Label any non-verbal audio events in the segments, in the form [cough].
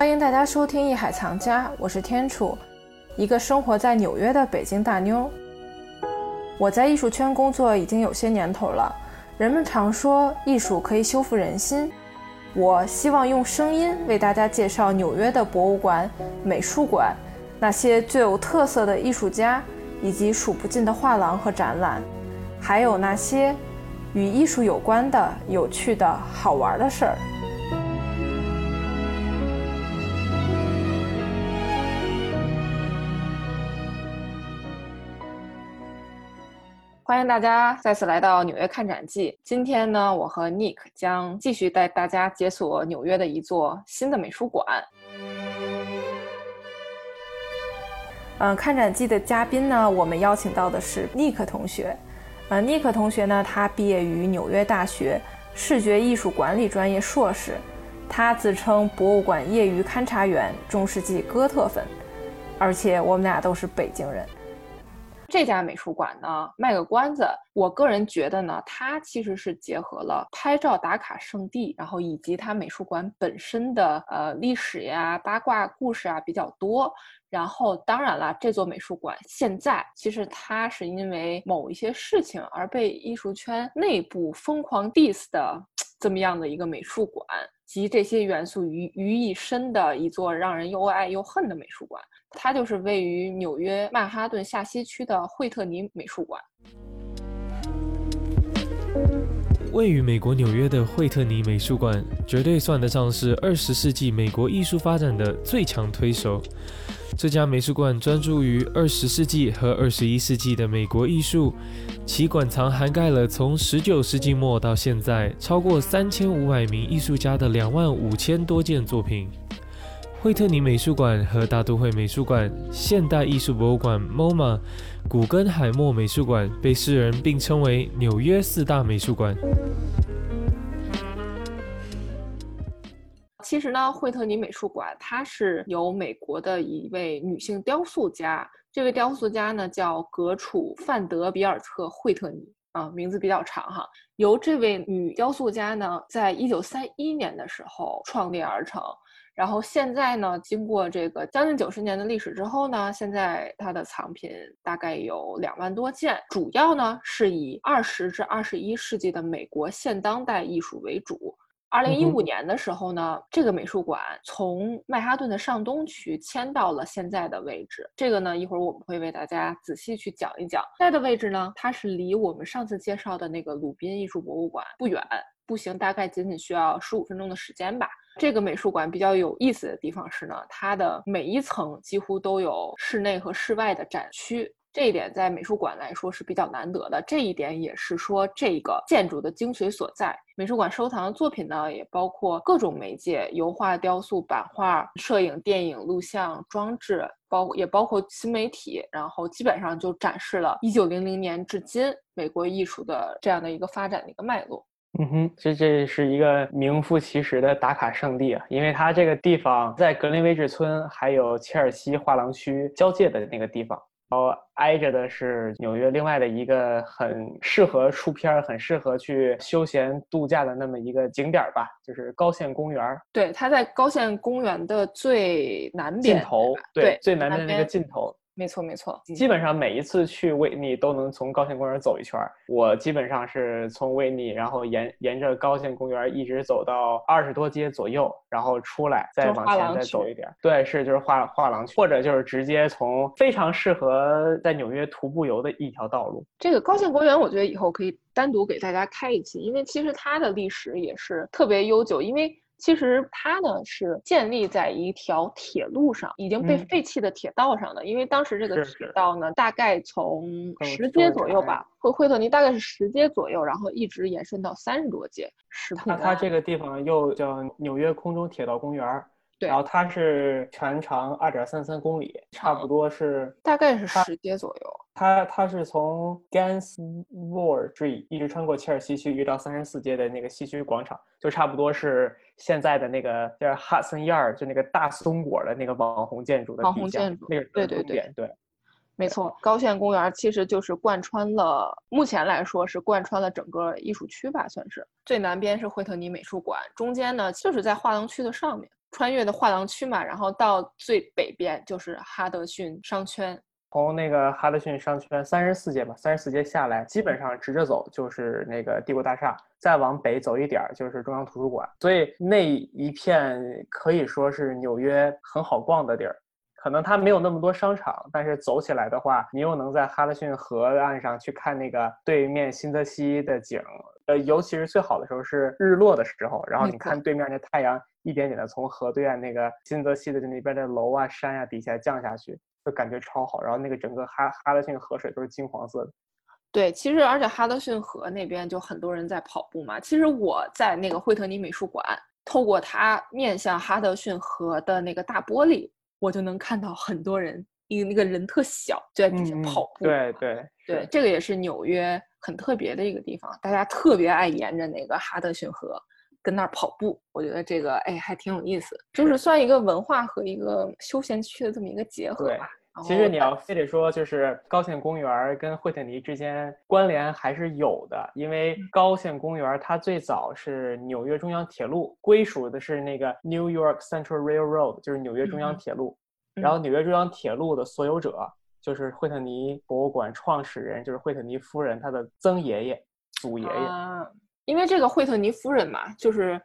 欢迎大家收听《艺海藏家》，我是天楚，一个生活在纽约的北京大妞。我在艺术圈工作已经有些年头了，人们常说艺术可以修复人心，我希望用声音为大家介绍纽约的博物馆、美术馆，那些最有特色的艺术家，以及数不尽的画廊和展览，还有那些与艺术有关的有趣的好玩的事儿。欢迎大家再次来到纽约看展记。今天呢，我和 Nick 将继续带大家解锁纽约的一座新的美术馆。嗯，看展记的嘉宾呢，我们邀请到的是 Nick 同学。呃，Nick 同学呢，他毕业于纽约大学视觉艺术管理专业硕士。他自称博物馆业余勘察员，中世纪哥特粉。而且我们俩都是北京人。这家美术馆呢，卖个关子。我个人觉得呢，它其实是结合了拍照打卡圣地，然后以及它美术馆本身的呃历史呀、八卦故事啊比较多。然后当然了，这座美术馆现在其实它是因为某一些事情而被艺术圈内部疯狂 diss 的这么样的一个美术馆，集这些元素于于一身的一座让人又爱又恨的美术馆。它就是位于纽约曼哈顿下西区的惠特尼美术馆。位于美国纽约的惠特尼美术馆，绝对算得上是二十世纪美国艺术发展的最强推手。这家美术馆专注于二十世纪和二十一世纪的美国艺术，其馆藏涵盖了从十九世纪末到现在超过三千五百名艺术家的两万五千多件作品。惠特尼美术馆和大都会美术馆、现代艺术博物馆 （MoMA）、古根海默美术馆被世人并称为纽约四大美术馆。其实呢，惠特尼美术馆它是由美国的一位女性雕塑家，这位雕塑家呢叫格楚·范德比尔特·惠特尼啊，名字比较长哈。由这位女雕塑家呢，在一九三一年的时候创立而成。然后现在呢，经过这个将近九十年的历史之后呢，现在它的藏品大概有两万多件，主要呢是以二十至二十一世纪的美国现当代艺术为主。二零一五年的时候呢，这个美术馆从曼哈顿的上东区迁到了现在的位置。这个呢，一会儿我们会为大家仔细去讲一讲。现在的位置呢，它是离我们上次介绍的那个鲁宾艺术博物馆不远，步行大概仅仅需要十五分钟的时间吧。这个美术馆比较有意思的地方是呢，它的每一层几乎都有室内和室外的展区，这一点在美术馆来说是比较难得的。这一点也是说这个建筑的精髓所在。美术馆收藏的作品呢，也包括各种媒介：油画、雕塑、版画、摄影、电影、录像、装置，包也包括新媒体。然后基本上就展示了1900年至今美国艺术的这样的一个发展的一个脉络。嗯哼，这这是一个名副其实的打卡圣地啊，因为它这个地方在格林威治村还有切尔西画廊区交界的那个地方，然后挨着的是纽约另外的一个很适合出片、很适合去休闲度假的那么一个景点儿吧，就是高县公园。对，它在高县公园的最南边尽头，对，最南边那个尽头。没错没错，基本上每一次去威尼都能从高线公园走一圈我基本上是从威尼，然后沿沿着高线公园一直走到二十多街左右，然后出来再往前再走一点。对，是就是画画廊区，或者就是直接从非常适合在纽约徒步游的一条道路。这个高线公园，我觉得以后可以单独给大家开一期，因为其实它的历史也是特别悠久，因为。其实它呢是建立在一条铁路上，已经被废弃的铁道上的。因为当时这个铁道呢，大概从十街左右吧，惠惠特尼大概是十街左右，然后一直延伸到三十多街。它它这个地方又叫纽约空中铁道公园。然后它是全长二点三三公里，差不多是大概是十街左右。它它是从 Gansevoort Street 一直穿过切尔西区，一直到三十四街的那个西区广场，就差不多是现在的那个叫 Hudson Yard，就那个大松果的那个网红建筑的网红建筑。那个对对对对，没错。高县公园其实就是贯穿了，目前来说是贯穿了整个艺术区吧，算是。最南边是惠特尼美术馆，中间呢就是在画廊区的上面。穿越的画廊区嘛，然后到最北边就是哈德逊商圈。从那个哈德逊商圈三十四街吧，三十四街下来，基本上直着走就是那个帝国大厦，再往北走一点就是中央图书馆。所以那一片可以说是纽约很好逛的地儿。可能它没有那么多商场，但是走起来的话，你又能在哈德逊河岸上去看那个对面新泽西的景。呃，尤其是最好的时候是日落的时候，然后你看对面那太阳一点点的从河对岸那个新泽西的那边的楼啊、山啊底下降下去。就感觉超好，然后那个整个哈哈德逊河水都是金黄色的。对，其实而且哈德逊河那边就很多人在跑步嘛。其实我在那个惠特尼美术馆，透过它面向哈德逊河的那个大玻璃，我就能看到很多人，因为那个人特小，就在底下跑步。对对对，这个也是纽约很特别的一个地方，大家特别爱沿着那个哈德逊河。跟那儿跑步，我觉得这个哎还挺有意思，就是算一个文化和一个休闲区的这么一个结合吧。其实你要非得说，就是高县公园跟惠特尼之间关联还是有的，因为高县公园它最早是纽约中央铁路归属的是那个 New York Central Railroad，就是纽约中央铁路。然后纽约中央铁路的所有者就是惠特尼博物馆创始人，就是惠特尼夫人她的曾爷爷、祖爷爷。因为这个惠特尼夫人嘛，就是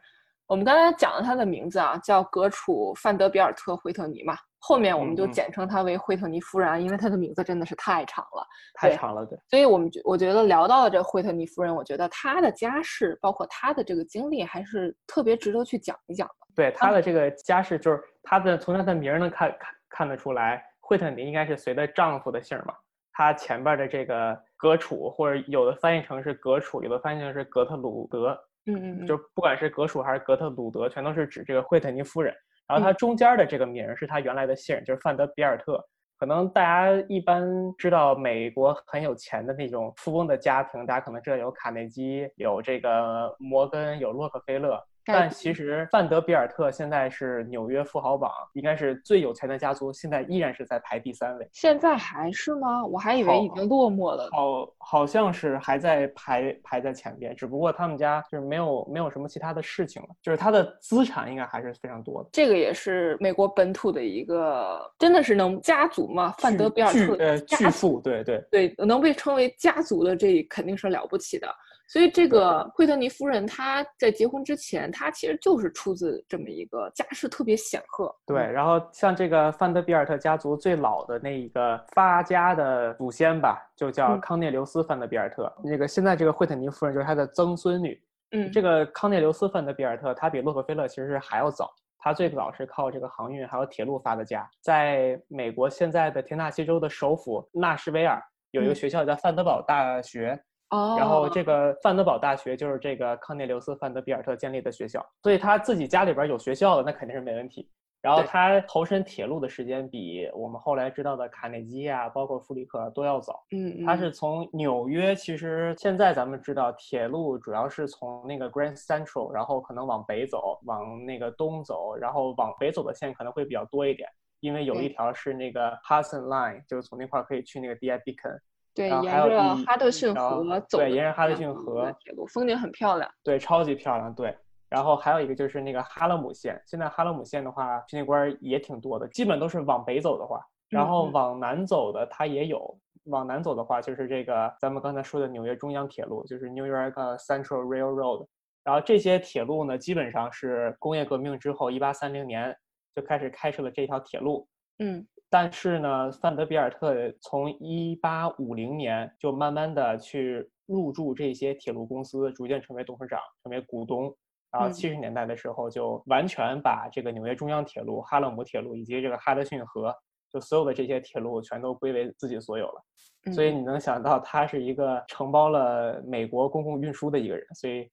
我们刚才讲了她的名字啊，叫格楚范德比尔特惠特尼嘛，后面我们就简称她为惠特尼夫人，因为她的名字真的是太长了，太长了，对。所以我们觉我觉得聊到了这惠特尼夫人，我觉得她的家世，包括她的这个经历，还是特别值得去讲一讲的。对她的这个家世，就是她的从她的名能看看看得出来，惠特尼应该是随着丈夫的姓嘛。她前边的这个格楚，或者有的翻译成是格楚，有的翻译成是格特鲁德，嗯嗯，就不管是格楚还是格特鲁德，全都是指这个惠特尼夫人。然后她中间的这个名是她原来的姓，就是范德比尔特。可能大家一般知道美国很有钱的那种富翁的家庭，大家可能知道有卡内基，有这个摩根，有洛克菲勒。但其实范德比尔特现在是纽约富豪榜应该是最有钱的家族，现在依然是在排第三位。现在还是吗？我还以为已经落寞了。好，好像是还在排排在前边，只不过他们家就是没有没有什么其他的事情了，就是他的资产应该还是非常多的。这个也是美国本土的一个，真的是能家族吗？范德比尔特呃巨富，对对对，能被称为家族的，这肯定是了不起的。所以这个惠特尼夫人，她在结婚之前，她其实就是出自这么一个家世特别显赫。对，然后像这个范德比尔特家族最老的那一个发家的祖先吧，就叫康涅留斯范德比尔特。那个现在这个惠特尼夫人就是他的曾孙女。嗯，这个康涅留斯范德比尔特，他比洛克菲勒其实是还要早。他最早是靠这个航运还有铁路发的家。在美国现在的田纳西州的首府纳什维尔有一个学校叫范德堡大学。哦，然后这个范德堡大学就是这个康涅留斯·范德比尔特建立的学校，所以他自己家里边有学校的，那肯定是没问题。然后他投身铁路的时间比我们后来知道的卡内基啊，包括弗里克都要早。嗯，他是从纽约，其实现在咱们知道铁路主要是从那个 Grand Central，然后可能往北走，往那个东走，然后往北走的线可能会比较多一点，因为有一条是那个 Hudson Line，就是从那块可以去那个 D I Beacon。对，沿着哈德逊河走。对，沿着哈德逊河铁路，风景很漂亮。对，超级漂亮。对，然后还有一个就是那个哈勒姆线。现在哈勒姆线的话，巡警官也挺多的，基本都是往北走的话，然后往南走的它也有。往南走的话，就是这个咱们刚才说的纽约中央铁路，就是 New York Central Railroad。然后这些铁路呢，基本上是工业革命之后，一八三零年就开始开设了这条铁路。嗯。但是呢，范德比尔特从一八五零年就慢慢的去入驻这些铁路公司，逐渐成为董事长，成为股东。然后七十年代的时候，就完全把这个纽约中央铁路、哈勒姆铁路以及这个哈德逊河，就所有的这些铁路全都归为自己所有了。所以你能想到，他是一个承包了美国公共运输的一个人。所以。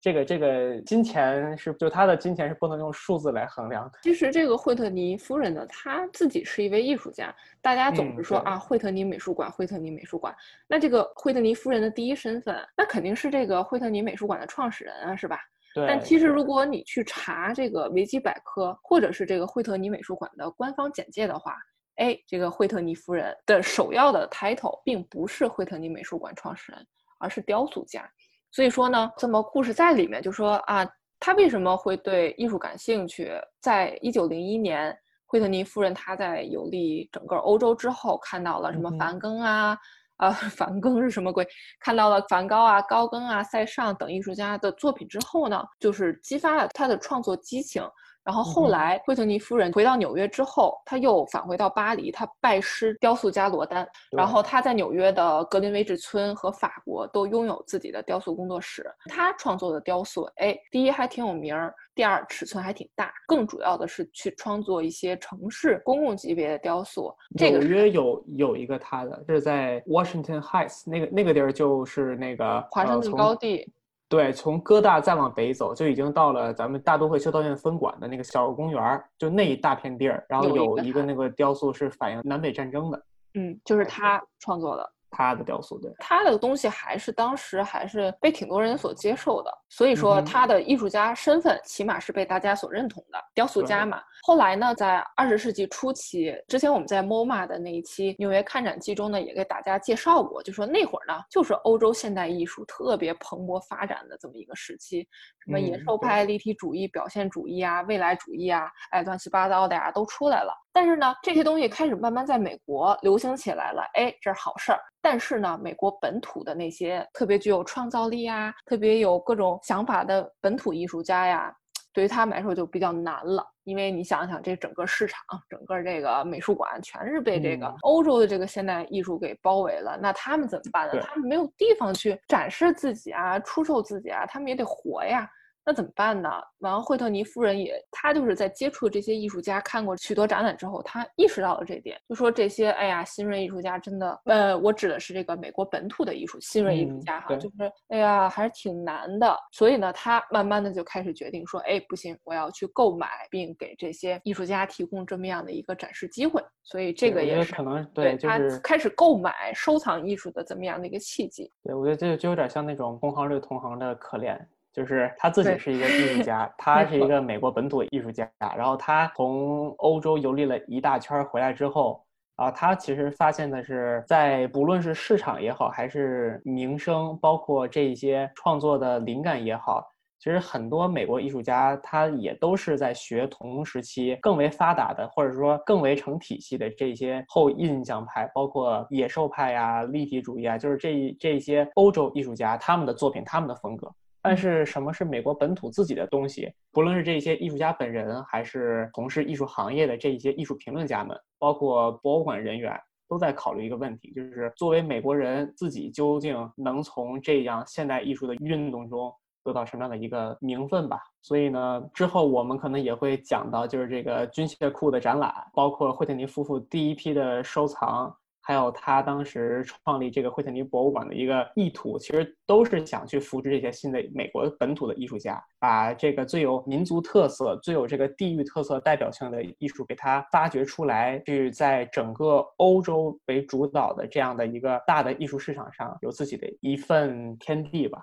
这个这个金钱是就他的金钱是不能用数字来衡量的。其实这个惠特尼夫人呢，她自己是一位艺术家。大家总是说啊，惠特尼美术馆，惠特尼美术馆。那这个惠特尼夫人的第一身份，那肯定是这个惠特尼美术馆的创始人啊，是吧？对。但其实如果你去查这个维基百科，或者是这个惠特尼美术馆的官方简介的话，哎，这个惠特尼夫人的首要的 title 并不是惠特尼美术馆创始人，而是雕塑家。所以说呢，这么故事在里面就说啊，他为什么会对艺术感兴趣？在一九零一年，惠特尼夫人她在游历整个欧洲之后，看到了什么梵更啊，啊，[laughs] 梵更是什么鬼？看到了梵高啊、高更啊、塞尚等艺术家的作品之后呢，就是激发了他的创作激情。然后后来，惠特尼夫人回到纽约之后，她又返回到巴黎，她拜师雕塑家罗丹。然后她在纽约的格林威治村和法国都拥有自己的雕塑工作室。她创作的雕塑，哎，第一还挺有名儿，第二尺寸还挺大。更主要的是去创作一些城市公共级别的雕塑。纽约有有一个他的，是在 Washington Heights 那个那个地儿，就是那个华盛顿高地。对，从哥大再往北走，就已经到了咱们大都会修道院分馆的那个小公园就那一大片地儿，然后有一个那个雕塑是反映南北战争的，嗯，就是他创作的。他的雕塑，对他的东西还是当时还是被挺多人所接受的，所以说他的艺术家身份起码是被大家所认同的，雕塑家嘛。后来呢，在二十世纪初期，之前我们在 MoMA 的那一期纽约看展记中呢，也给大家介绍过，就说那会儿呢，就是欧洲现代艺术特别蓬勃发展的这么一个时期，什么野兽派、立体主义、表现主义啊、未来主义啊，哎，乱七八糟的呀都出来了。但是呢，这些东西开始慢慢在美国流行起来了，哎，这是好事儿。但是呢，美国本土的那些特别具有创造力啊、特别有各种想法的本土艺术家呀，对于他们来说就比较难了。因为你想想，这整个市场、整个这个美术馆全是被这个欧洲的这个现代艺术给包围了，那他们怎么办呢？他们没有地方去展示自己啊、出售自己啊，他们也得活呀。那怎么办呢？完了，惠特尼夫人也，她就是在接触这些艺术家，看过许多展览之后，她意识到了这点，就说这些，哎呀，新锐艺术家真的，呃，我指的是这个美国本土的艺术新锐艺术家哈，就是，哎呀，还是挺难的。所以呢，她慢慢的就开始决定说，哎，不行，我要去购买并给这些艺术家提供这么样的一个展示机会。所以这个也是可能对，就是开始购买收藏艺术的这么样的一个契机。对，我觉得这就有点像那种同行对同行的可怜。就是他自己是一个艺术家，[laughs] 他是一个美国本土艺术家，然后他从欧洲游历了一大圈回来之后，啊，他其实发现的是，在不论是市场也好，还是名声，包括这些创作的灵感也好，其实很多美国艺术家他也都是在学同时期更为发达的，或者说更为成体系的这些后印象派，包括野兽派呀、立体主义啊，就是这这些欧洲艺术家他们的作品、他们的风格。但是什么是美国本土自己的东西？不论是这些艺术家本人，还是从事艺术行业的这一些艺术评论家们，包括博物馆人员，都在考虑一个问题：就是作为美国人自己，究竟能从这样现代艺术的运动中得到什么样的一个名分吧？所以呢，之后我们可能也会讲到，就是这个军械库的展览，包括惠特尼夫妇第一批的收藏。还有他当时创立这个惠特尼博物馆的一个意图，其实都是想去扶持这些新的美国本土的艺术家，把这个最有民族特色、最有这个地域特色代表性的艺术给他发掘出来，去在整个欧洲为主导的这样的一个大的艺术市场上有自己的一份天地吧。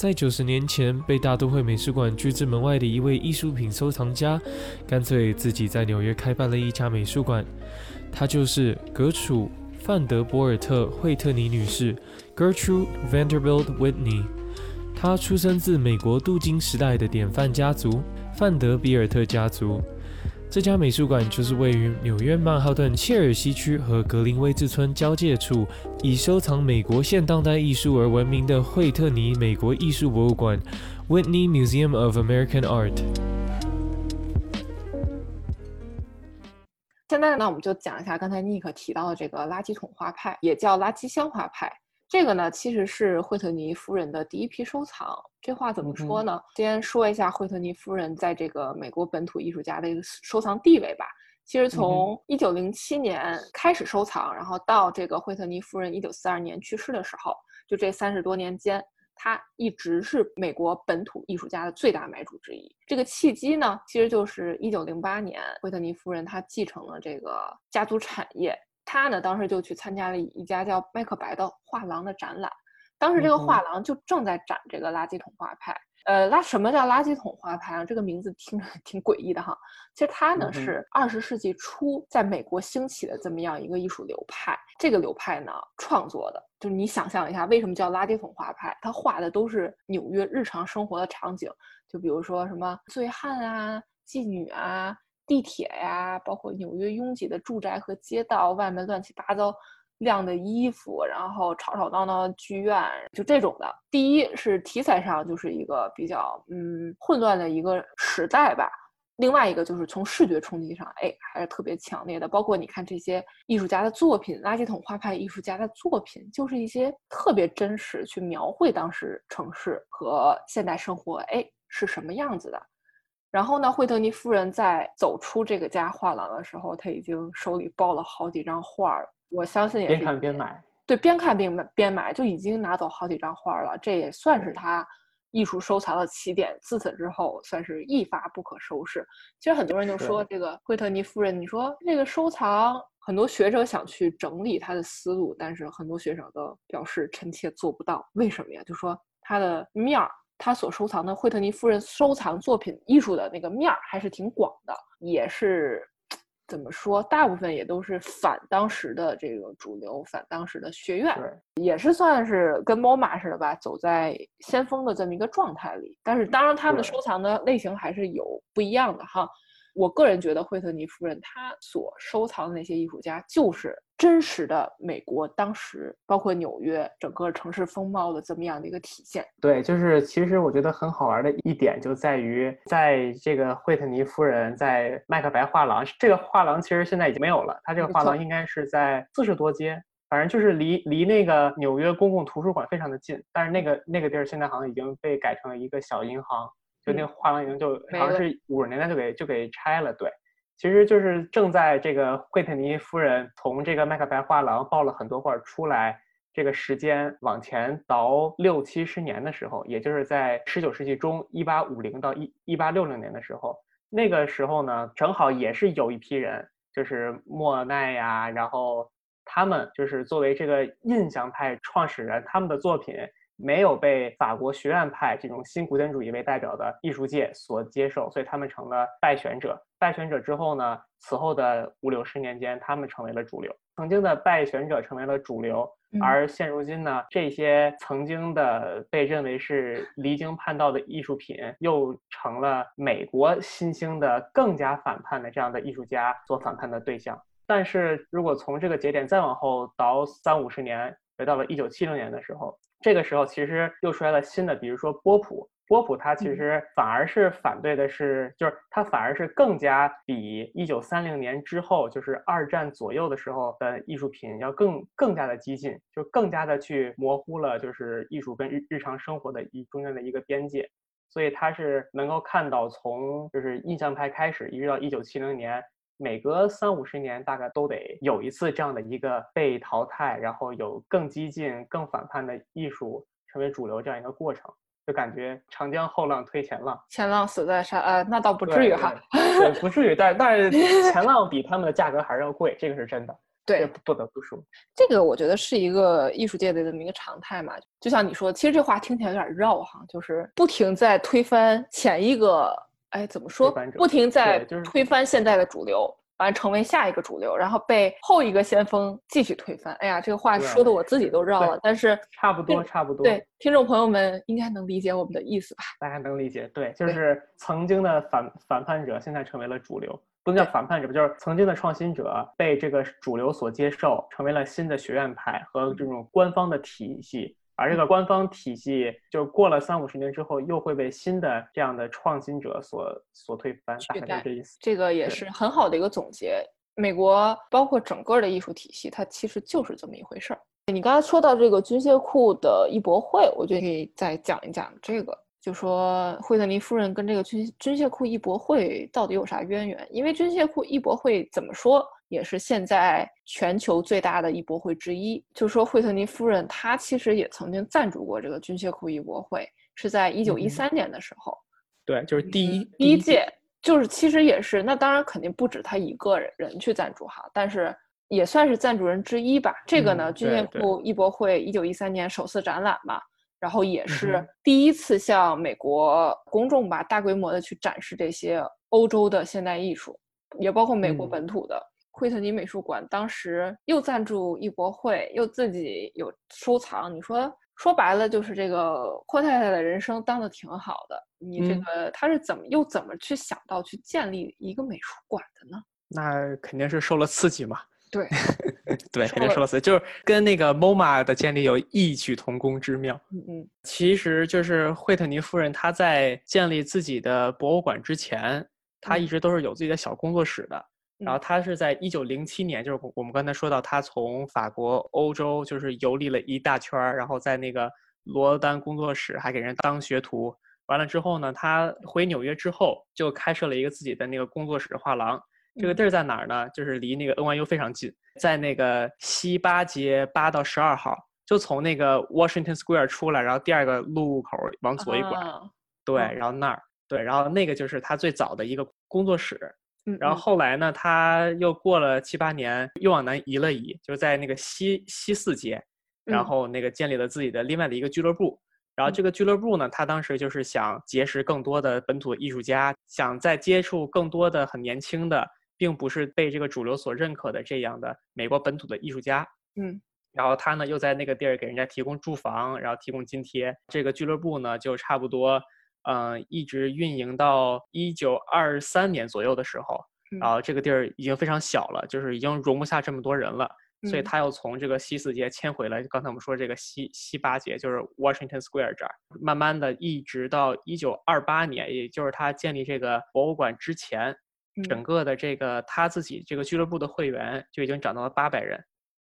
在九十年前，被大都会美术馆拒之门外的一位艺术品收藏家，干脆自己在纽约开办了一家美术馆。她就是格楚·范德博尔特·惠特尼女士 （Gertrude Vanderbilt Whitney）。她出生自美国镀金时代的典范家族——范德比尔特家族。这家美术馆就是位于纽约曼哈顿切尔西区和格林威治村交界处，以收藏美国现当代艺术而闻名的惠特尼美国艺术博物馆 （Whitney Museum of American Art）。现在呢，我们就讲一下刚才 Nick 提到的这个垃圾桶画派，也叫垃圾箱画派。这个呢，其实是惠特尼夫人的第一批收藏。这话怎么说呢？先说一下惠特尼夫人在这个美国本土艺术家的一个收藏地位吧。其实从一九零七年开始收藏，然后到这个惠特尼夫人一九四二年去世的时候，就这三十多年间，她一直是美国本土艺术家的最大买主之一。这个契机呢，其实就是一九零八年，惠特尼夫人她继承了这个家族产业。他呢，当时就去参加了一家叫麦克白的画廊的展览。当时这个画廊就正在展这个垃圾桶画派。呃，垃什么叫垃圾桶画派啊？这个名字听着挺诡异的哈。其实它呢是二十世纪初在美国兴起的这么样一个艺术流派。这个流派呢创作的。就是你想象一下，为什么叫垃圾桶画派？他画的都是纽约日常生活的场景，就比如说什么醉汉啊、妓女啊、地铁呀，包括纽约拥挤的住宅和街道，外面乱七八糟晾的衣服，然后吵吵闹闹的剧院，就这种的。第一是题材上就是一个比较嗯混乱的一个时代吧。另外一个就是从视觉冲击上，哎，还是特别强烈的。包括你看这些艺术家的作品，垃圾桶画派艺术家的作品，就是一些特别真实，去描绘当时城市和现代生活，哎，是什么样子的。然后呢，惠特尼夫人在走出这个家画廊的时候，她已经手里抱了好几张画儿。我相信也是边看边买，对，边看边买边买，就已经拿走好几张画了。这也算是她。艺术收藏的起点，自此之后算是一发不可收拾。其实很多人就说这个惠特尼夫人，你说这个收藏，很多学者想去整理他的思路，但是很多学者都表示臣妾做不到。为什么呀？就说他的面儿，他所收藏的惠特尼夫人收藏作品艺术的那个面儿还是挺广的，也是。怎么说？大部分也都是反当时的这个主流，反当时的学院，也是算是跟 MoMA 似的吧，走在先锋的这么一个状态里。但是，当然他们的收藏的类型还是有不一样的哈。我个人觉得，惠特尼夫人她所收藏的那些艺术家，就是真实的美国当时，包括纽约整个城市风貌的这么样的一个体现。对，就是其实我觉得很好玩的一点就在于，在这个惠特尼夫人在麦克白画廊，这个画廊其实现在已经没有了，它这个画廊应该是在四十多街，反正就是离离那个纽约公共图书馆非常的近，但是那个那个地儿现在好像已经被改成了一个小银行。就那个画廊已经就好像是五十年代就给就给拆了，对，其实就是正在这个惠特尼夫人从这个麦克白画廊抱了很多画出来，这个时间往前倒六七十年的时候，也就是在十九世纪中一八五零到一一八六零年的时候，那个时候呢，正好也是有一批人，就是莫奈呀，然后他们就是作为这个印象派创始人，他们的作品。没有被法国学院派这种新古典主义为代表的艺术界所接受，所以他们成了败选者。败选者之后呢，此后的五六十年间，他们成为了主流。曾经的败选者成为了主流，而现如今呢，这些曾经的被认为是离经叛道的艺术品，又成了美国新兴的更加反叛的这样的艺术家所反叛的对象。但是如果从这个节点再往后倒三五十年，回到了一九七零年的时候。这个时候，其实又出来了新的，比如说波普。波普他其实反而是反对的是，就是他反而是更加比一九三零年之后，就是二战左右的时候的艺术品要更更加的激进，就更加的去模糊了就是艺术跟日日常生活的一中间的一个边界。所以他是能够看到从就是印象派开始，一直到一九七零年。每隔三五十年，大概都得有一次这样的一个被淘汰，然后有更激进、更反叛的艺术成为主流这样一个过程，就感觉长江后浪推前浪，前浪死在沙，呃，那倒不至于哈，对，不至于，但但是 [laughs] 前浪比他们的价格还是要贵，这个是真的，对，不得不说，这个我觉得是一个艺术界的这么一个常态嘛，就像你说，其实这话听起来有点绕哈，就是不停在推翻前一个。哎，怎么说？不停在推翻现在的主流，完成为下一个主流，然后被后一个先锋继续推翻。哎呀，这个话说的我自己都绕了。但是差不多，差不多。对，听众朋友们应该能理解我们的意思吧？大家能理解。对，就是曾经的反反叛者，现在成为了主流，不能叫反叛者，就是曾经的创新者被这个主流所接受，成为了新的学院派和这种官方的体系。而这个官方体系，就过了三五十年之后，又会被新的这样的创新者所所推翻，大概是这意思。这个也是很好的一个总结。美国包括整个的艺术体系，它其实就是这么一回事儿。你刚才说到这个军械库的艺博会，我觉得可以再讲一讲这个，就说惠特尼夫人跟这个军军械库艺博会到底有啥渊源？因为军械库艺博会怎么说？也是现在全球最大的艺博会之一。就说惠特尼夫人，她其实也曾经赞助过这个军械库艺博会，是在一九一三年的时候。对，就是第一第一届，就是其实也是。那当然肯定不止她一个人去赞助哈，但是也算是赞助人之一吧。这个呢，军械库艺博会一九一三年首次展览嘛，然后也是第一次向美国公众吧大规模的去展示这些欧洲的现代艺术，也包括美国本土的。惠特尼美术馆当时又赞助艺博会，又自己有收藏。你说说白了，就是这个霍太太的人生当的挺好的。你这个他是怎么又怎么去想到去建立一个美术馆的呢？那肯定是受了刺激嘛。[laughs] 对，对，肯定受了刺激，就是跟那个 MoMA 的建立有异曲同工之妙。嗯嗯，其实就是惠特尼夫人她在建立自己的博物馆之前，她一直都是有自己的小工作室的。然后她是在一九零七年，就是我们刚才说到，她从法国、欧洲就是游历了一大圈儿，然后在那个罗丹工作室还给人当学徒。完了之后呢，她回纽约之后就开设了一个自己的那个工作室画廊。这个地儿在哪儿呢？就是离那个 NYU 非常近，在那个西八街八到十二号，就从那个 Washington Square 出来，然后第二个路口往左一拐，对，然后那儿，对，然后那个就是他最早的一个工作室。然后后来呢，他又过了七八年，又往南移了移，就是在那个西西四街，然后那个建立了自己的另外的一个俱乐部。然后这个俱乐部呢，他当时就是想结识更多的本土艺术家，想再接触更多的很年轻的。并不是被这个主流所认可的这样的美国本土的艺术家，嗯，然后他呢又在那个地儿给人家提供住房，然后提供津贴。这个俱乐部呢就差不多，嗯，一直运营到一九二三年左右的时候，然后这个地儿已经非常小了，就是已经容不下这么多人了，所以。他又从这个西四街迁回了刚才我们说这个西西八街，就是 Washington Square 这儿，慢慢的一直到一九二八年，也就是他建立这个博物馆之前。整个的这个他自己这个俱乐部的会员就已经涨到了八百人，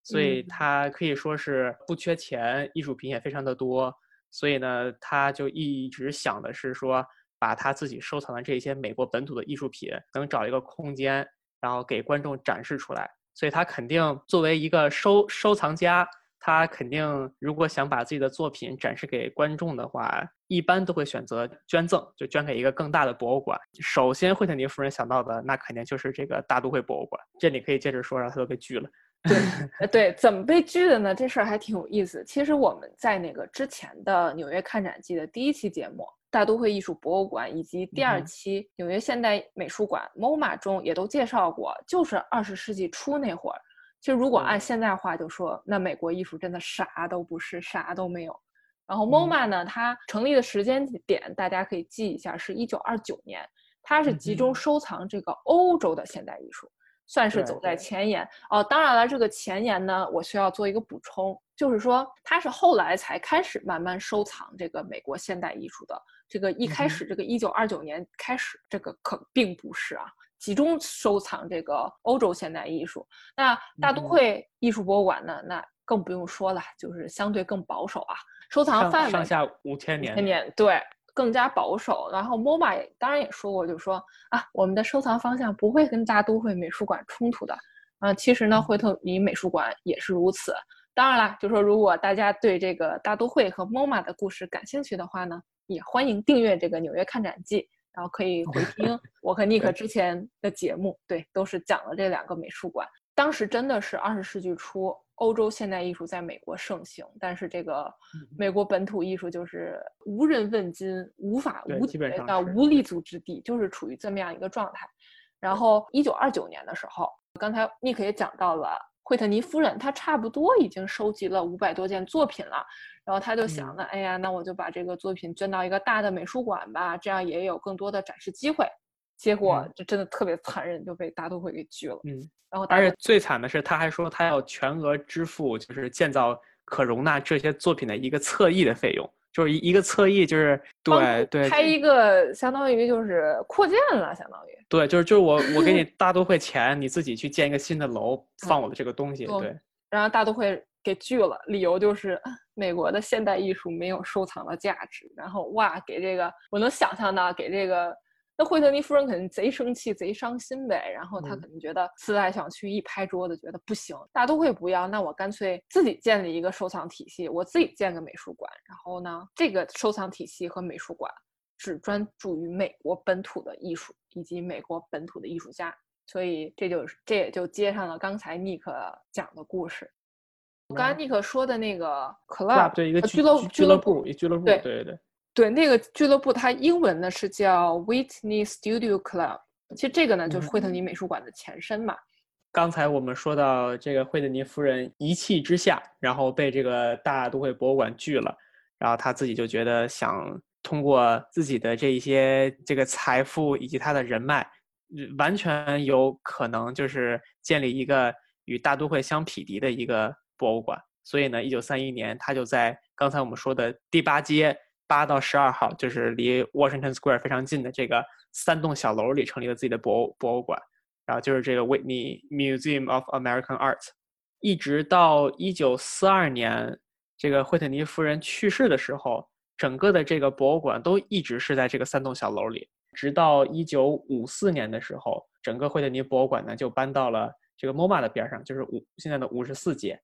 所以他可以说是不缺钱，艺术品也非常的多，所以呢，他就一直想的是说，把他自己收藏的这些美国本土的艺术品能找一个空间，然后给观众展示出来。所以他肯定作为一个收收藏家。他肯定，如果想把自己的作品展示给观众的话，一般都会选择捐赠，就捐给一个更大的博物馆。首先，惠特尼夫人想到的那肯定就是这个大都会博物馆。这里可以接着说，然后他都被拒了。对，[laughs] 对，怎么被拒的呢？这事儿还挺有意思。其实我们在那个之前的纽约看展记的第一期节目《大都会艺术博物馆》以及第二期纽约现代美术馆 MoMA 中也都介绍过，就是二十世纪初那会儿。其实，如果按现在话就说，那美国艺术真的啥都不是，啥都没有。然后，MoMA 呢，它成立的时间点大家可以记一下，是一九二九年。它是集中收藏这个欧洲的现代艺术，算是走在前沿。哦，当然了，这个前沿呢，我需要做一个补充，就是说它是后来才开始慢慢收藏这个美国现代艺术的。这个一开始，这个一九二九年开始，这个可并不是啊。集中收藏这个欧洲现代艺术，那大都会艺术博物馆呢？那更不用说了，就是相对更保守啊，收藏范围上下五千年，千年对，更加保守。然后 MoMA 当然也说过，就是说啊，我们的收藏方向不会跟大都会美术馆冲突的。啊，其实呢，惠特尼美术馆也是如此。当然了，就说如果大家对这个大都会和 MoMA 的故事感兴趣的话呢，也欢迎订阅这个纽约看展记。然后可以回听我和尼克之前的节目，对，都是讲了这两个美术馆。当时真的是二十世纪初，欧洲现代艺术在美国盛行，但是这个美国本土艺术就是无人问津，无法无啊无立足之地，就是处于这么样一个状态。然后一九二九年的时候，刚才尼克也讲到了。惠特尼夫人，她差不多已经收集了五百多件作品了，然后她就想呢，哎呀，那我就把这个作品捐到一个大的美术馆吧，这样也有更多的展示机会。结果就真的特别残忍，就被大都会给拒了。嗯，然后而且最惨的是，他还说他要全额支付，就是建造可容纳这些作品的一个侧翼的费用。就是一一个侧翼，就是对对，开一个相当于就是扩建了，相当于对，就是就是我我给你 [laughs] 大都会钱，你自己去建一个新的楼，放我的这个东西，对。然后大都会给拒了，理由就是美国的现代艺术没有收藏的价值。然后哇，给这个我能想象到给这个。那惠特尼夫人肯定贼生气、贼伤心呗，然后她肯定觉得思来想去，一拍桌子，觉得不行，大都会不要，那我干脆自己建立一个收藏体系，我自己建个美术馆，然后呢，这个收藏体系和美术馆只专注于美国本土的艺术以及美国本土的艺术家，所以这就是这也就接上了刚才尼克讲的故事。刚才尼克说的那个 club，对一个俱乐俱乐部，一俱乐部，对对对。对，那个俱乐部它英文呢是叫 Whitney Studio Club，其实这个呢就是惠特尼美术馆的前身嘛。刚才我们说到这个惠特尼夫人一气之下，然后被这个大都会博物馆拒了，然后她自己就觉得想通过自己的这一些这个财富以及她的人脉，完全有可能就是建立一个与大都会相匹敌的一个博物馆。所以呢，一九三一年，她就在刚才我们说的第八街八到十二号，就是离 Washington Square 非常近的这个三栋小楼里成立了自己的博物博物馆，然后就是这个 Whitney Museum of American Art，一直到一九四二年这个惠特尼夫人去世的时候，整个的这个博物馆都一直是在这个三栋小楼里，直到一九五四年的时候，整个惠特尼博物馆呢就搬到了这个 MoMA 的边上，就是五现在的五十四街。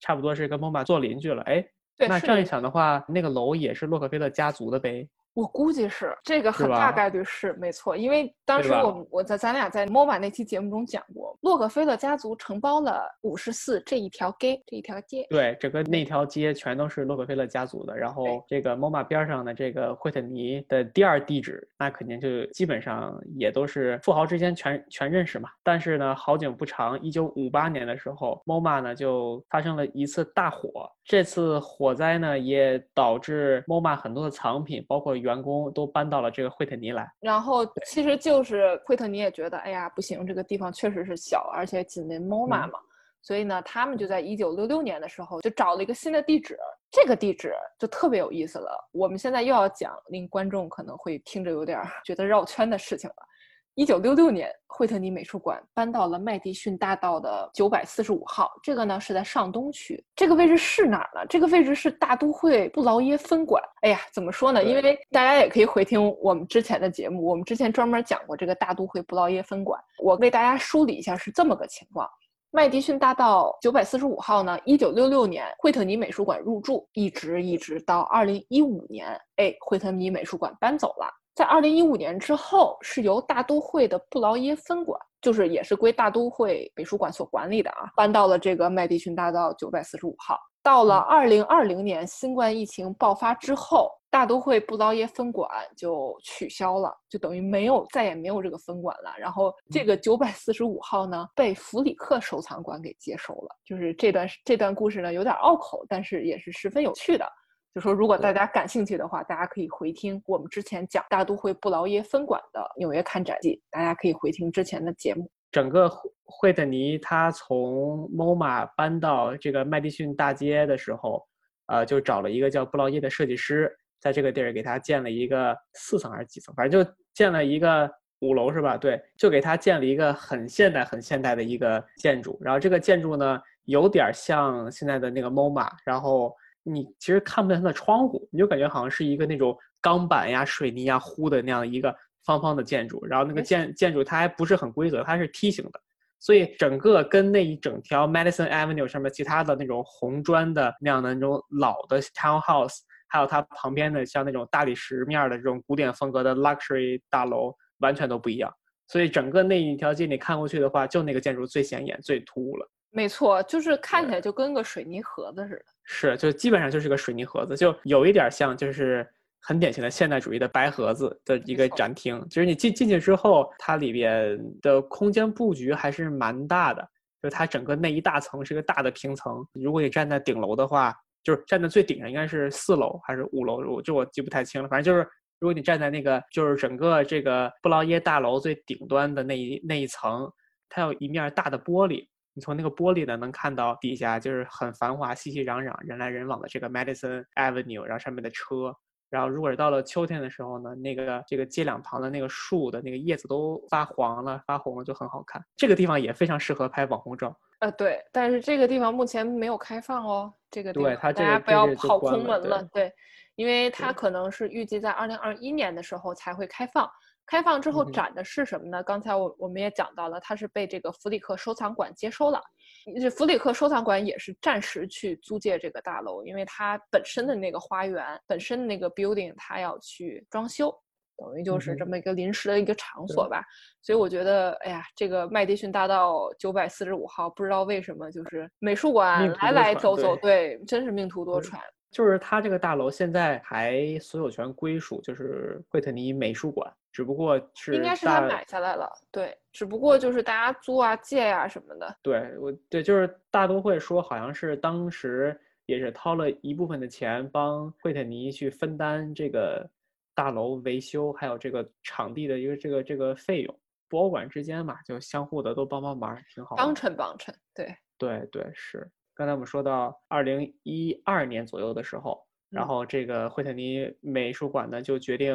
差不多是跟 MoMA 做邻居了，哎，那这样一想的话，那个楼也是洛克菲勒家族的呗。我估计是这个很大概率是没错，因为当时我我在咱俩在 MoMA 那期节目中讲过，洛克菲勒家族承包了五十四这一条街，这一条街。对，整个那条街全都是洛克菲勒家族的。然后这个 MoMA 边上的这个惠特尼的第二地址，那肯定就基本上也都是富豪之间全全认识嘛。但是呢，好景不长，一九五八年的时候，MoMA 呢就发生了一次大火。这次火灾呢也导致 MoMA 很多的藏品，包括员工都搬到了这个惠特尼来，然后其实就是惠特尼也觉得，哎呀不行，这个地方确实是小，而且紧邻 MoMA 嘛，所以呢，他们就在一九六六年的时候就找了一个新的地址，这个地址就特别有意思了。我们现在又要讲令观众可能会听着有点 [laughs] 觉得绕圈的事情了。一九六六年，惠特尼美术馆搬到了麦迪逊大道的九百四十五号。这个呢是在上东区。这个位置是哪儿呢？这个位置是大都会布劳耶分馆。哎呀，怎么说呢？因为大家也可以回听我们之前的节目，我们之前专门讲过这个大都会布劳耶分馆。我为大家梳理一下是这么个情况：麦迪逊大道九百四十五号呢，一九六六年惠特尼美术馆入驻，一直一直到二零一五年，哎，惠特尼美术馆搬走了。在二零一五年之后，是由大都会的布劳耶分馆，就是也是归大都会美术馆所管理的啊，搬到了这个麦迪逊大道九百四十五号。到了二零二零年新冠疫情爆发之后，大都会布劳耶分馆就取消了，就等于没有再也没有这个分馆了。然后这个九百四十五号呢，被弗里克收藏馆给接收了。就是这段这段故事呢，有点拗口，但是也是十分有趣的。就说如果大家感兴趣的话，大家可以回听我们之前讲大都会布劳耶分馆的纽约看展记，大家可以回听之前的节目。整个惠特尼他从 MoMA 搬到这个麦迪逊大街的时候，呃，就找了一个叫布劳耶的设计师，在这个地儿给他建了一个四层还是几层，反正就建了一个五楼是吧？对，就给他建了一个很现代、很现代的一个建筑。然后这个建筑呢，有点像现在的那个 MoMA，然后。你其实看不见它的窗户，你就感觉好像是一个那种钢板呀、水泥呀糊的那样一个方方的建筑。然后那个建建筑它还不是很规则，它是梯形的，所以整个跟那一整条 Madison Avenue 上面其他的那种红砖的那样的那种老的 townhouse，还有它旁边的像那种大理石面的这种古典风格的 luxury 大楼完全都不一样。所以整个那一条街你看过去的话，就那个建筑最显眼、最突兀了。没错，就是看起来就跟个水泥盒子似的。是，就基本上就是个水泥盒子，就有一点像，就是很典型的现代主义的白盒子的一个展厅。就是你进进去之后，它里边的空间布局还是蛮大的。就它整个那一大层是个大的平层。如果你站在顶楼的话，就是站在最顶上，应该是四楼还是五楼？我就我记不太清了。反正就是，如果你站在那个就是整个这个布劳耶大楼最顶端的那一那一层，它有一面大的玻璃。你从那个玻璃呢，能看到底下就是很繁华、熙熙攘攘、人来人往的这个 Madison Avenue，然后上面的车，然后如果是到了秋天的时候呢，那个这个街两旁的那个树的那个叶子都发黄了、发红了，就很好看。这个地方也非常适合拍网红照。呃，对，但是这个地方目前没有开放哦。这个地方大家不要跑空门了，对，因为它可能是预计在二零二一年的时候才会开放。开放之后展的是什么呢？刚才我我们也讲到了，它是被这个弗里克收藏馆接收了。这弗里克收藏馆也是暂时去租借这个大楼，因为它本身的那个花园、本身的那个 building，它要去装修，等于就是这么一个临时的一个场所吧。所以我觉得，哎呀，这个麦迪逊大道九百四十五号，不知道为什么就是美术馆来来走走，对，真是命途多舛。就是它这个大楼现在还所有权归属就是惠特尼美术馆，只不过是应该是他买下来了，对，只不过就是大家租啊、借呀、什么的。对我对，就是大都会说好像是当时也是掏了一部分的钱帮惠特尼去分担这个大楼维修，还有这个场地的一个这个这个费用。博物馆之间嘛，就相互的都帮帮忙，挺好。帮衬帮衬，对，对对是。刚才我们说到二零一二年左右的时候，然嗯后这个惠特尼美术馆呢就决定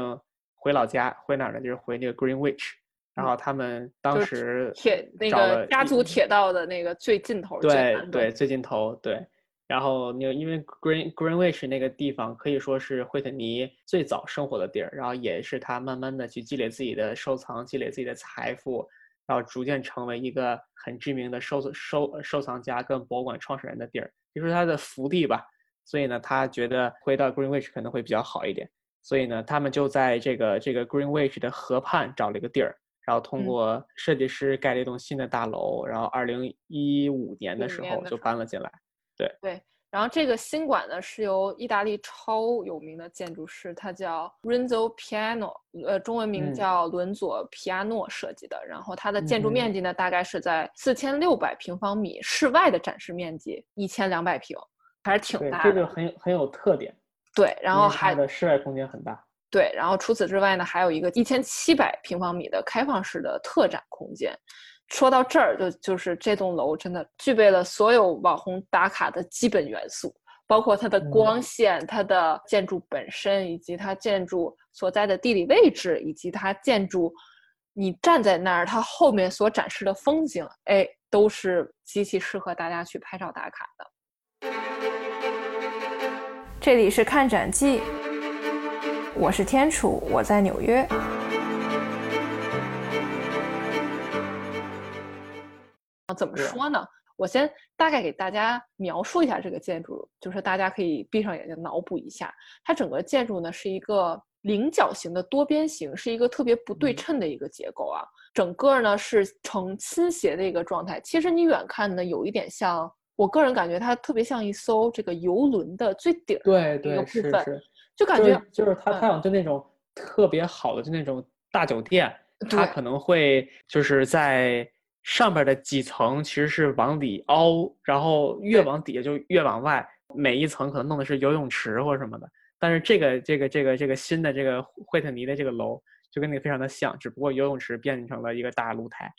回老家，回哪儿呢？就是回那个 Greenwich。然嗯后他们当时铁那个家族铁道的那个最尽头，最对对最尽头对。然后那因为 Green Greenwich 那个地方可以说是惠特尼最早生活的地儿，然后也是他慢慢的去积累自己的收藏，积累自己的财富，然后逐渐成为一个很知名的收收收藏家跟博物馆创始人的地儿，也就是他的福地吧。所以呢，他觉得回到 Greenwich 可能会比较好一点。所以呢，他们就在这个这个 Greenwich 的河畔找了一个地儿，然后通嗯过设计师盖了一栋新的大楼，然后二零一五年的时候就搬了进来。对对，然后这个新馆呢是由意大利超有名的建筑师，他叫 Renzo Piano，呃，中文名嗯叫伦佐皮亚诺设计的。然后它的建筑面积呢大概是在四千六百平方米，室外的展示面积一千两百平，还是挺，大的。这个很有很有特点。对，然后还的室外空间很大。对，然后除此之外呢，还有一个一千七百平方米的开放式的特展空间。说到这儿，就就是这栋楼真的具备了所有网红打卡的基本元素，包括它的嗯光线、它的建筑本身，以及它建筑所在的地理位置，以及它建筑你站在那儿，它后面所展示的风景，哎，都是极其适合大家去拍照打卡的。这里是看展记，我是天楚，我在纽约。怎么说呢？我先大概给大家描述一下这个建筑，就是大家可以闭上眼睛脑补一下。它整个建筑呢是一个菱角形的多边形，是一个特别不对嗯称的一个结构啊。整个呢是呈倾斜的一个状态。其实你远看呢，有一点像，我个人感觉它特别像一艘这个游轮的最顶儿对的一个对部分，是是，就感觉就是它嗯它有就那种特别好的就那种大酒店，它可能会就是在上边的几层其实是往里凹，然后越往底下就越往外，每一层可能弄的是游泳池或者什么的。但是这个这个这个这个新的这个惠特尼的这个楼就跟那个非常的像，只不过游泳池变成了一个大露台。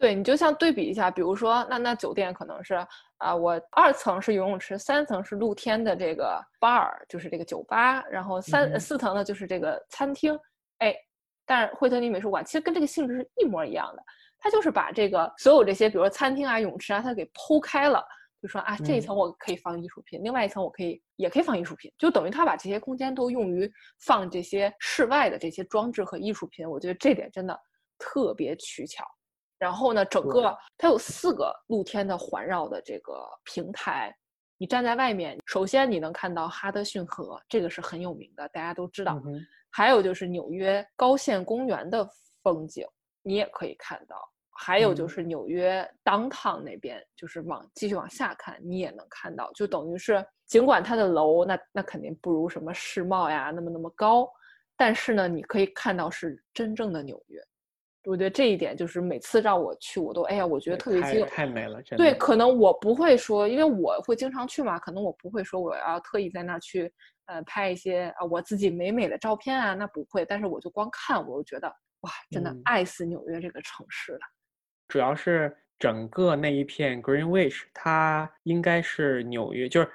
对你就像对比一下，比如说那那酒店可能是啊、我二层是游泳池，三层是露天的这个 bar，就是这个酒吧，然后三、嗯四层呢就是这个餐厅，哎，但是惠特尼美术馆其实跟这个性质是一模一样的，它就是把这个所有这些，比如说餐厅啊、泳池啊，它给剖开了，就说啊这一嗯。层我可以放艺术品，另外一层我可以也可以放艺术品，就等于它把这些空间都用于放这些室外的这些装置和艺术品，我觉得这点真的特别取巧。然后呢，整个它有四个露天的环绕的这个平台，你站在外面，首先你能看到哈德逊河，这个是很有名的，大家都知道。嗯还有就是纽约高线公园的风景，你也可以看到。还有就嗯是纽约 downtown 那边，就是往继续往下看，你也能看到，就等于是尽管它的楼那那肯定不如什么世贸呀那么那么高，但是呢，你可以看到是真正的纽约。我觉得这一点就是每次让我去，我都哎呀，我觉得特别激动。太美了，真的对，可能我不会说，因为我会经常去嘛，可能我不会说我要特意在那儿去，呃，拍一些啊、我自己美美的照片啊，那不会。但是我就光看，我就觉得哇，真的嗯爱死纽约这个城市了。主要是整个那一片 Greenwich，它应该是纽约，就是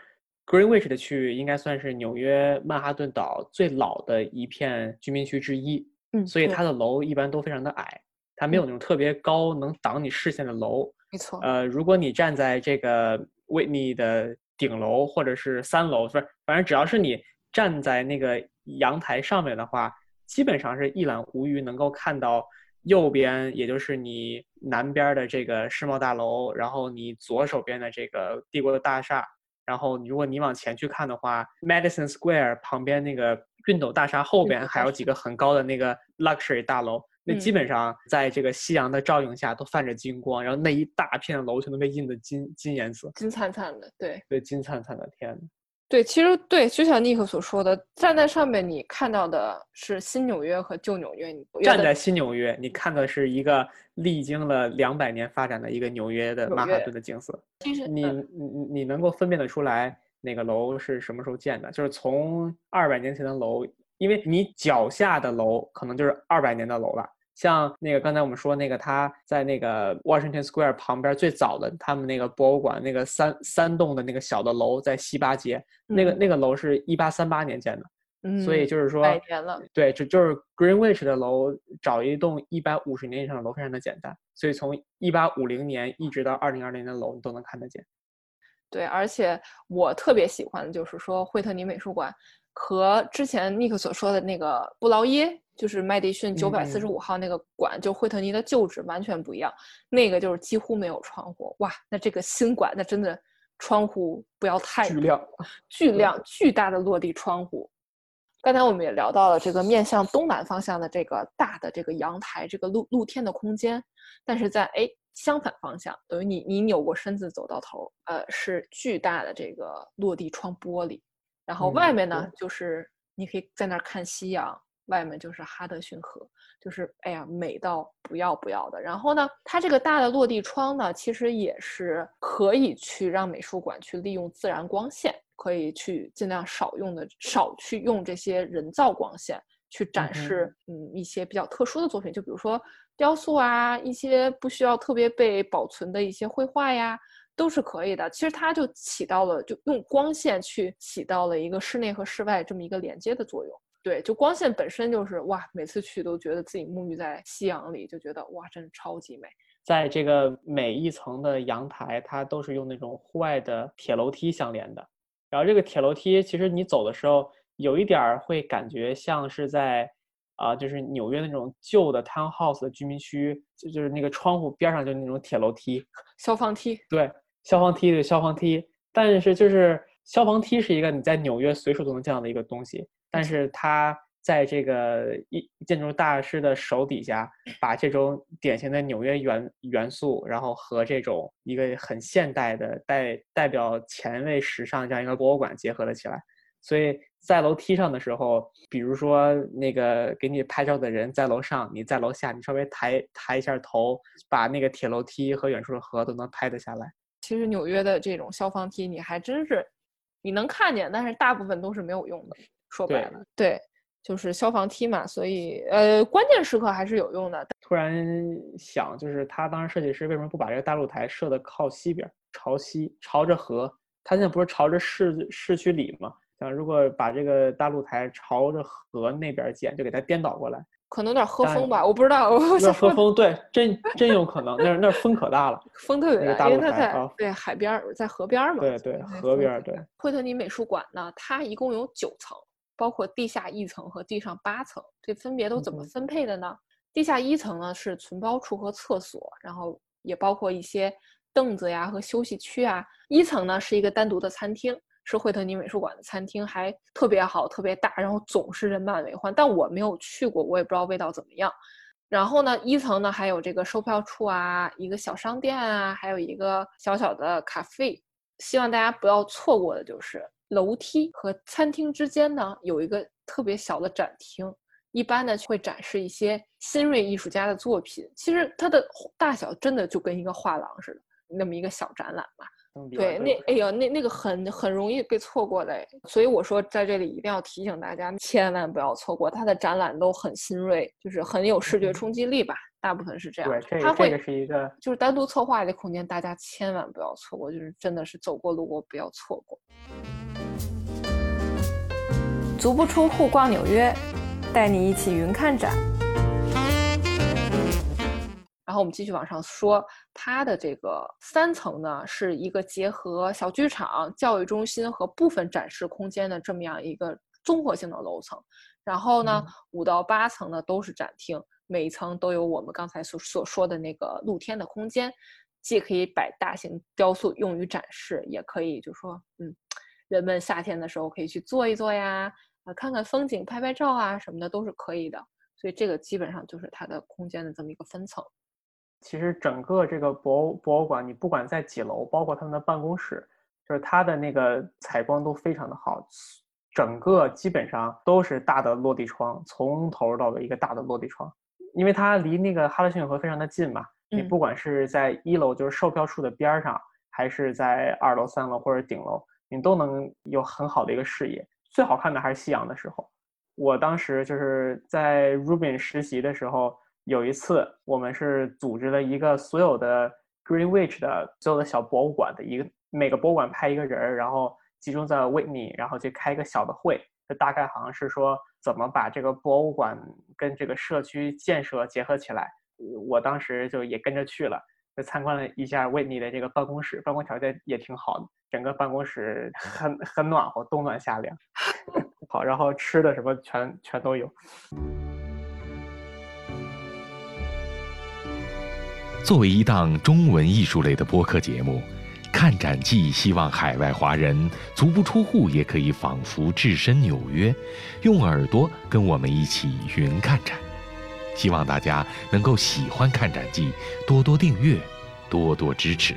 Greenwich 的区域应该算是纽约曼哈顿岛最老的一片居民区之一，嗯，所以它的楼一般都非常的矮，它没有那种特别高能挡你视线的楼。没错，呃，如果你站在这个为你的顶楼或者是三楼，不是，反正只要是你站在那个阳台上面的话，基本上是一览无余，能够看到右边，也就是你南边的这个世贸大楼，然后你左手边的这个帝国的大厦，然后如果你往前去看的话，Madison Square 旁边那个熨斗大厦后边还有几个很高的那个 luxury 大楼。那基嗯本上在这个夕阳的照映下都泛着金光，然后那一大片楼全都被印的金金颜色，金灿灿的，对。对，金灿灿的天呐。对，其实对，就像尼克所说的，站在上面你看到的是新纽约和旧纽约。你站在新纽约，你看的是一个历经了两百年发展的一个纽约的曼哈顿的景色。其实你你你能够分辨得出来哪个楼是什么时候建的？就是从二百年前的楼，因为你脚下的楼可能就是二百年的楼了。像那个刚才我们说那个他在那个 Washington Square 旁边最早的他们那个博物馆那个三三栋的那个小的楼在西八街，那个那个楼是一八三八年建的，嗯，所以就是说百年了。对，就就是 Greenwich 的楼找一栋一百五十年以上的楼非常的简单，所以从一八五零年一直到二零二零年的楼你都能看得见。对，而且我特别喜欢的就是说惠特尼美术馆和之前尼克所说的那个布劳耶。就是麦迪逊九百四十五号那个馆，就惠特尼的旧址完全不一样。那个就是几乎没有窗户，哇，那这个新馆那真的窗户不要太巨亮，巨亮，巨大的落地窗户。刚才我们也聊到了这个面向东南方向的这个大的这个阳台，这个露露天的空间。但是在哎相反方向，等于你你扭过身子走到头，呃，是巨大的这个落地窗玻璃，然后外面呢就是你可以在那儿看夕阳。外面就是哈德逊河，就是哎呀，美到不要不要的。然后呢，它这个大的落地窗呢，其实也是可以去让美术馆去利用自然光线，可以去尽量少用的，少去用这些人造光线去展示，嗯，一些比较特殊的作品，就比如说雕塑啊，一些不需要特别被保存的一些绘画呀，都是可以的。其实它就起到了，就用光线去起到了一个室内和室外这么一个连接的作用。对，就光线本身就是哇，每次去都觉得自己沐浴在夕阳里，就觉得哇，真的超级美。在这个每一层的阳台，它都是用那种户外的铁楼梯相连的。然后这个铁楼梯，其实你走的时候，有一点儿会感觉像是在啊，就是纽约那种旧的 townhouse 的居民区，就就是那个窗户边上就那种铁楼梯，消防梯。对，消防梯对消防梯。但是就是消防梯是一个你在纽约随处都能见到的一个东西。但是它在这个一建筑大师的手底下，把这种典型的纽约元元素，然后和这种一个很现代的代代表前卫时尚这样一个博物馆结合了起来。所以在楼梯上的时候，比如说那个给你拍照的人在楼上，你在楼下，你稍微抬抬一下头，把那个铁楼梯和远处的河都能拍得下来。其实纽约的这种消防梯，你还真是你能看见，但是大部分都是没有用的。说白了，对，就是消防梯嘛，所以呃，关键时刻还是有用的。突然想，就是他当时设计师为什么不把这个大露台设的靠西边，朝西，朝着河？他现在不是朝着市市区里吗？想如果把这个大露台朝着河那边建，就给它颠倒过来，可能有点喝风吧，我不知道。那喝风，对，真真有可能。那那风可大了，[laughs] 风特别大，因为它在对海边，在河边嘛。对对，河边对。惠特尼美术馆呢，它一共有九层。包括地下一层和地上八层，这分别都怎么分配的呢？地下一层呢是存包处和厕所，然后也包括一些凳子呀和休息区啊。一层呢是一个单独的餐厅，是惠特尼美术馆的餐厅，还特别好，特别大，然后总是人满为患。但我没有去过，我也不知道味道怎么样。然后呢，一层呢还有这个售票处啊，一个小商店啊，还有一个小小的咖啡。希望大家不要错过的就是。楼梯和餐厅之间呢，有一个特别小的展厅，一般呢会展示一些新锐艺术家的作品。其实它的大小真的就跟一个画廊似的，那么一个小展览吧。对，那哎呀，那那个很很容易被错过的。所以我说在这里一定要提醒大家，千万不要错过它的展览，都很新锐，就是很有视觉冲击力吧。大部分是这样。对，它会是一个就是单独策划的空间，大家千万不要错过，就是真的是走过路过不要错过。足不出户逛纽约，带你一起云看展。然后我们继续往上说，它的这个三层呢，是一个结合小剧场、教育中心和部分展示空间的这么样一个综合性的楼层。然后呢，五到八层呢都是展厅，每一层都有我们刚才所所说的那个露天的空间，既可以摆大型雕塑用于展示，也可以就说，嗯，人们夏天的时候可以去坐一坐呀。啊，看看风景、拍拍照啊什么的都是可以的，所以这个基本上就是它的空间的这么一个分层。其实整个这个博博物馆，你不管在几楼，包括他们的办公室，就是它的那个采光都非常的好，整个基本上都是大的落地窗，从头到尾一个大的落地窗，因为它离那个哈德逊运河非常的近嘛，你不管是在一楼就是售票处的边上，还是在二楼、三楼或者顶楼，你都能有很好的一个视野。最好看的还是夕阳的时候。我当时就是在 Rubin 实习的时候，有一次我们是组织了一个所有的 Greenwich 的所有的小博物馆的一个每个博物馆派一个人儿，然后集中在 Whitney，然后去开一个小的会。这大概好像是说怎么把这个博物馆跟这个社区建设结合起来。我当时就也跟着去了，就参观了一下 Whitney 的这个办公室，办公条件也挺好的，整个办公室很很暖和，冬暖夏凉。[laughs] 好，然后吃的什么全全都有。作为一档中文艺术类的播客节目，《看展记》希望海外华人足不出户也可以仿佛置身纽约，用耳朵跟我们一起云看展。希望大家能够喜欢《看展记》，多多订阅，多多支持。